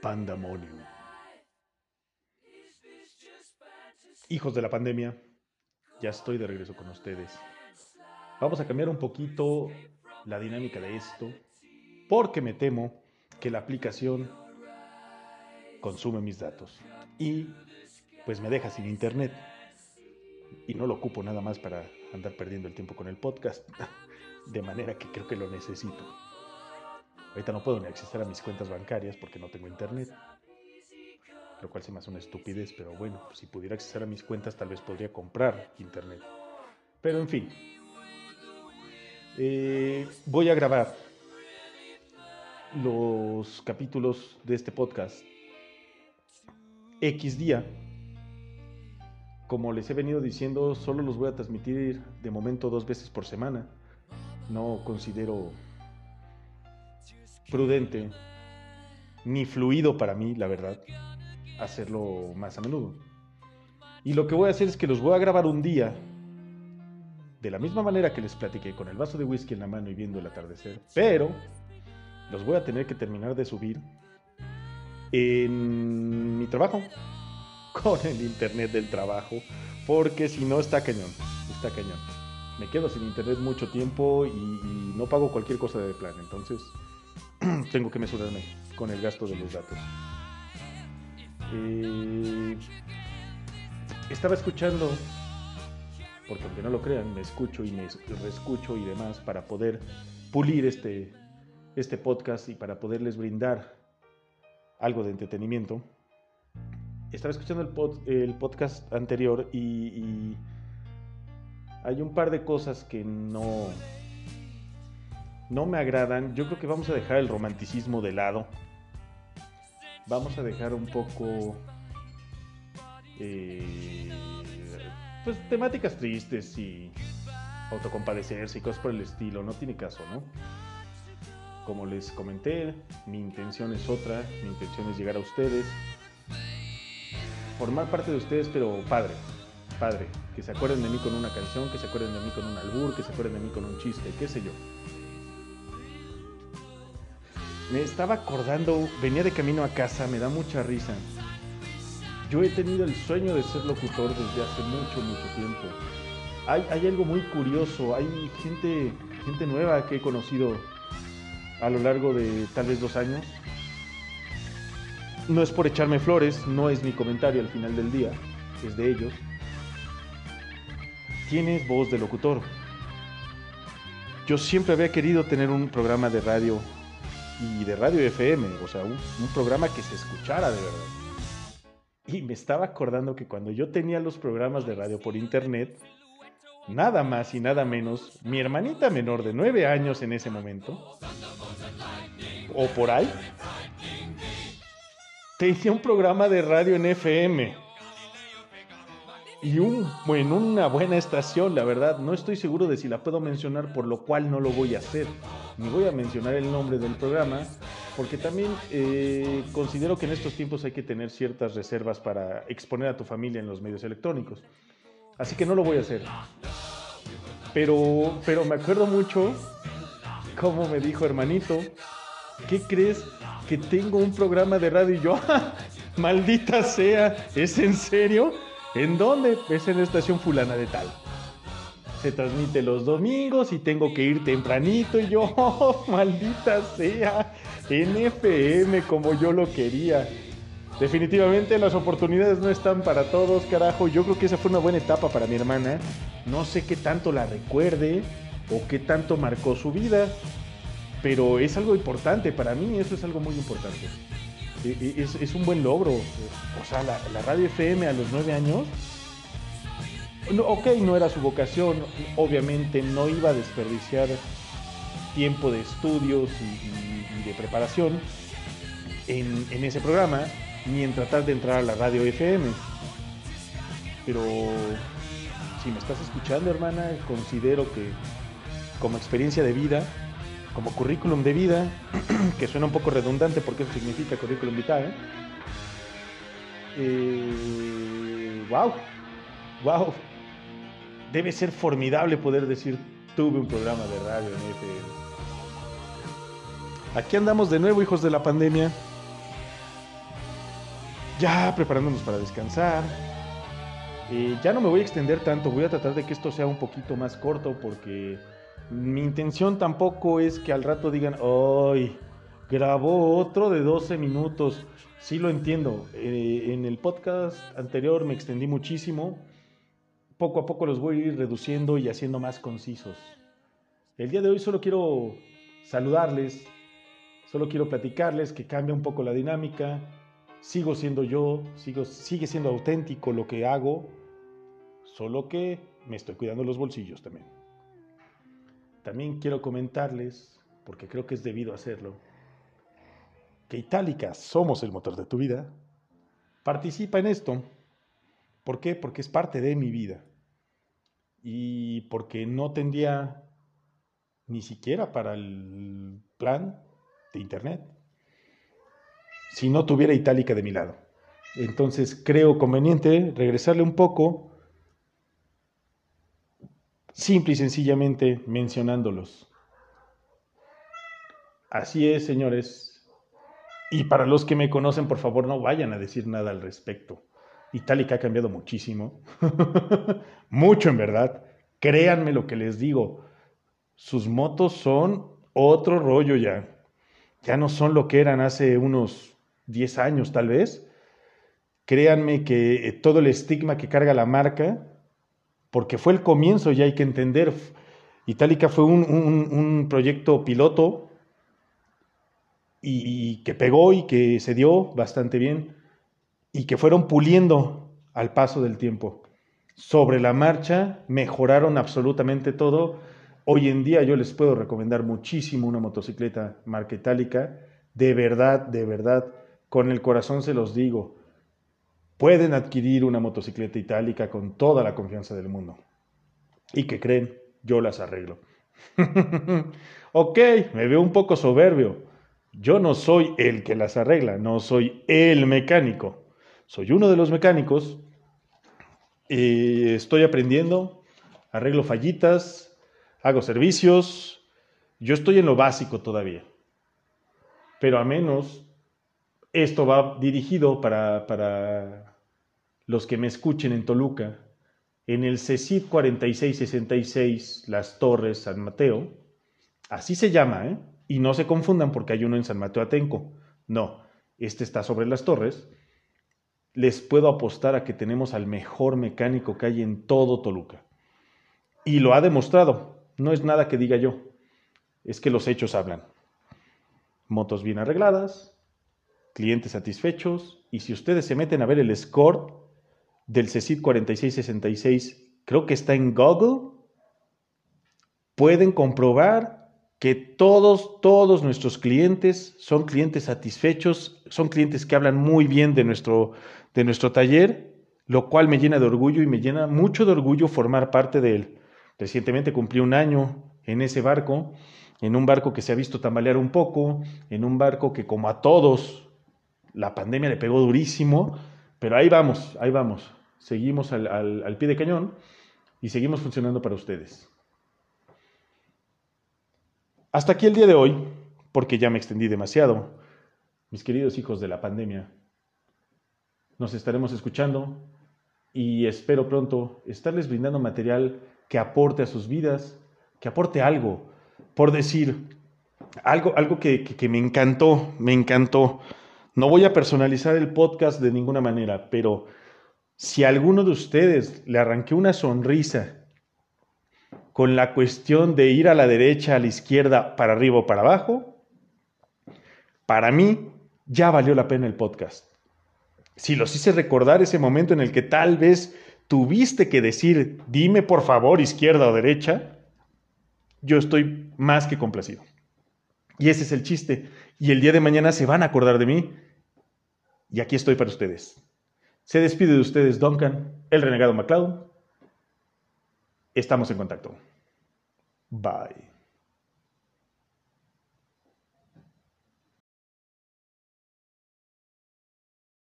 Pandemonium. Hijos de la pandemia, ya estoy de regreso con ustedes. Vamos a cambiar un poquito la dinámica de esto, porque me temo que la aplicación consume mis datos y pues me deja sin internet. Y no lo ocupo nada más para andar perdiendo el tiempo con el podcast, de manera que creo que lo necesito. Ahorita no puedo ni acceder a mis cuentas bancarias porque no tengo internet lo cual se me hace una estupidez, pero bueno, si pudiera acceder a mis cuentas tal vez podría comprar internet. Pero en fin, eh, voy a grabar los capítulos de este podcast X día. Como les he venido diciendo, solo los voy a transmitir de momento dos veces por semana. No considero prudente ni fluido para mí, la verdad hacerlo más a menudo. Y lo que voy a hacer es que los voy a grabar un día, de la misma manera que les platiqué, con el vaso de whisky en la mano y viendo el atardecer, pero los voy a tener que terminar de subir en mi trabajo, con el internet del trabajo, porque si no está cañón, está cañón. Me quedo sin internet mucho tiempo y, y no pago cualquier cosa de plan, entonces tengo que mesurarme con el gasto de los datos. Eh, estaba escuchando, porque no lo crean, me escucho y me reescucho y demás para poder pulir este, este podcast y para poderles brindar algo de entretenimiento. Estaba escuchando el, el podcast anterior y hay un par de cosas que no, no me agradan. Yo creo que vamos a dejar el romanticismo de lado vamos a dejar un poco eh, pues temáticas tristes y autocompadecerse y cosas por el estilo, no tiene caso, ¿no? Como les comenté, mi intención es otra, mi intención es llegar a ustedes, formar parte de ustedes, pero padre, padre, que se acuerden de mí con una canción, que se acuerden de mí con un albur, que se acuerden de mí con un chiste, qué sé yo. Me estaba acordando, venía de camino a casa, me da mucha risa. Yo he tenido el sueño de ser locutor desde hace mucho, mucho tiempo. Hay, algo muy curioso, hay gente, gente nueva que he conocido a lo largo de tal vez dos años. No es por echarme flores, no es mi comentario al final del día, es de ellos. Tienes voz de locutor. Yo siempre había querido tener un programa de radio y de radio FM, o sea, un, programa que se escuchara de verdad. Y me estaba acordando que cuando yo tenía los programas de radio por internet, nada más y nada menos, mi hermanita menor de nueve años en ese momento, o por ahí, tenía un programa de radio en FM y un, en una buena estación, la verdad. No estoy seguro de si la puedo mencionar, por lo cual no lo voy a hacer. Ni voy a mencionar el nombre del programa, porque también eh, considero que en estos tiempos hay que tener ciertas reservas para exponer a tu familia en los medios electrónicos. Así que no lo voy a hacer. Pero, pero me acuerdo mucho cómo me dijo hermanito, ¿qué crees? Que tengo un programa de radio y yo, maldita sea, ¿es en serio? ¿En dónde? Es en la estación fulana de tal. Se transmite los domingos y tengo que ir tempranito y yo, oh, maldita sea, en FM como yo lo quería. Definitivamente las oportunidades no están para todos, carajo. Yo creo que esa fue una buena etapa para mi hermana. No sé qué tanto la recuerde o qué tanto marcó su vida, pero es algo importante para mí, eso es algo muy importante. E, e, es, un buen logro. O sea, la, radio FM a los nueve años, ok, no era su vocación, obviamente no iba a desperdiciar tiempo de estudios y, de preparación en, ese programa, ni en tratar de entrar a la radio FM. Pero si me estás escuchando, hermana, considero que como experiencia de vida, como currículum de vida, que suena un poco redundante porque eso significa currículum vitae. Eh, wow, wow. Debe ser formidable poder decir tuve un programa de radio en. Aquí andamos de nuevo, hijos de la pandemia. ya preparándonos para descansar. Eh, ya no me voy a extender tanto, voy a tratar de que esto sea un poquito más corto porque mi intención tampoco es que al rato digan, ¡ay! Grabó otro de 12 minutos. Sí lo entiendo. Eh, en el podcast anterior me extendí muchísimo. Poco a poco los voy a ir reduciendo y haciendo más concisos. El día de hoy solo quiero saludarles, solo quiero platicarles que cambia un poco la dinámica. Sigo siendo yo, sigo, sigue siendo auténtico lo que hago, solo que me estoy cuidando los bolsillos también. También quiero comentarles, porque creo que es debido hacerlo, que Itálica somos el motor de tu vida. Participa en esto. ¿Por qué? Porque es parte de mi vida. Y porque no tendría ni siquiera para el plan de Internet si no tuviera Itálica de mi lado. Entonces creo conveniente regresarle un poco, simple y sencillamente mencionándolos. Así es, señores. Y para los que me conocen, por favor, no vayan a decir nada al respecto. Itálica ha cambiado muchísimo. Mucho, en verdad. Créanme lo que les digo. Sus motos son otro rollo ya. Ya no son lo que eran hace unos 10 años, tal vez. Créanme que eh, todo el estigma que carga la marca, porque fue el comienzo, ya hay que entender. Itálica fue un, un proyecto piloto y, que pegó y que se dio bastante bien y que fueron puliendo al paso del tiempo. Sobre la marcha mejoraron absolutamente todo. Hoy en día yo les puedo recomendar muchísimo una motocicleta marca itálica. De verdad, de verdad, con el corazón se los digo. Pueden adquirir una motocicleta itálica con toda la confianza del mundo. Y que creen, yo las arreglo. ok, me veo un poco soberbio, yo no soy el que las arregla, no soy el mecánico. Soy uno de los mecánicos. y estoy aprendiendo, arreglo fallitas, hago servicios. Yo estoy en lo básico todavía. Pero a menos esto va dirigido para, para los que me escuchen en Toluca. En el CECID 4666, Las Torres, San Mateo. Así se llama, ¿eh? Y no se confundan porque hay uno en San Mateo Atenco. No, este está sobre las torres. Les puedo apostar a que tenemos al mejor mecánico que hay en todo Toluca. Y lo ha demostrado. No es nada que diga yo. Es que los hechos hablan. Motos bien arregladas, clientes satisfechos. Y si ustedes se meten a ver el score del CECID 4666, creo que está en Google, pueden comprobar que todos, todos nuestros clientes son clientes satisfechos, son clientes que hablan muy bien de nuestro, de nuestro taller, lo cual me llena de orgullo y me llena mucho de orgullo formar parte de él. Recientemente cumplí un año en ese barco, en un barco que se ha visto tambalear un poco, en un barco que como a todos la pandemia le pegó durísimo, pero ahí vamos, ahí vamos. Seguimos al, al pie de cañón y seguimos funcionando para ustedes. Hasta aquí el día de hoy, porque ya me extendí demasiado. Mis queridos hijos de la pandemia, nos estaremos escuchando y espero pronto estarles brindando material que aporte a sus vidas, que aporte algo, por decir, algo, algo que, me encantó, me encantó. No voy a personalizar el podcast de ninguna manera, pero si alguno de ustedes le arranqué una sonrisa con la cuestión de ir a la derecha, a la izquierda, para arriba o para abajo, para mí ya valió la pena el podcast. Si los hice recordar ese momento en el que tal vez tuviste que decir, dime por favor izquierda o derecha, yo estoy más que complacido. Y ese es el chiste. Y el día de mañana se van a acordar de mí. Y aquí estoy para ustedes. Se despide de ustedes Duncan, el renegado MacLeod. Estamos en contacto. Bye.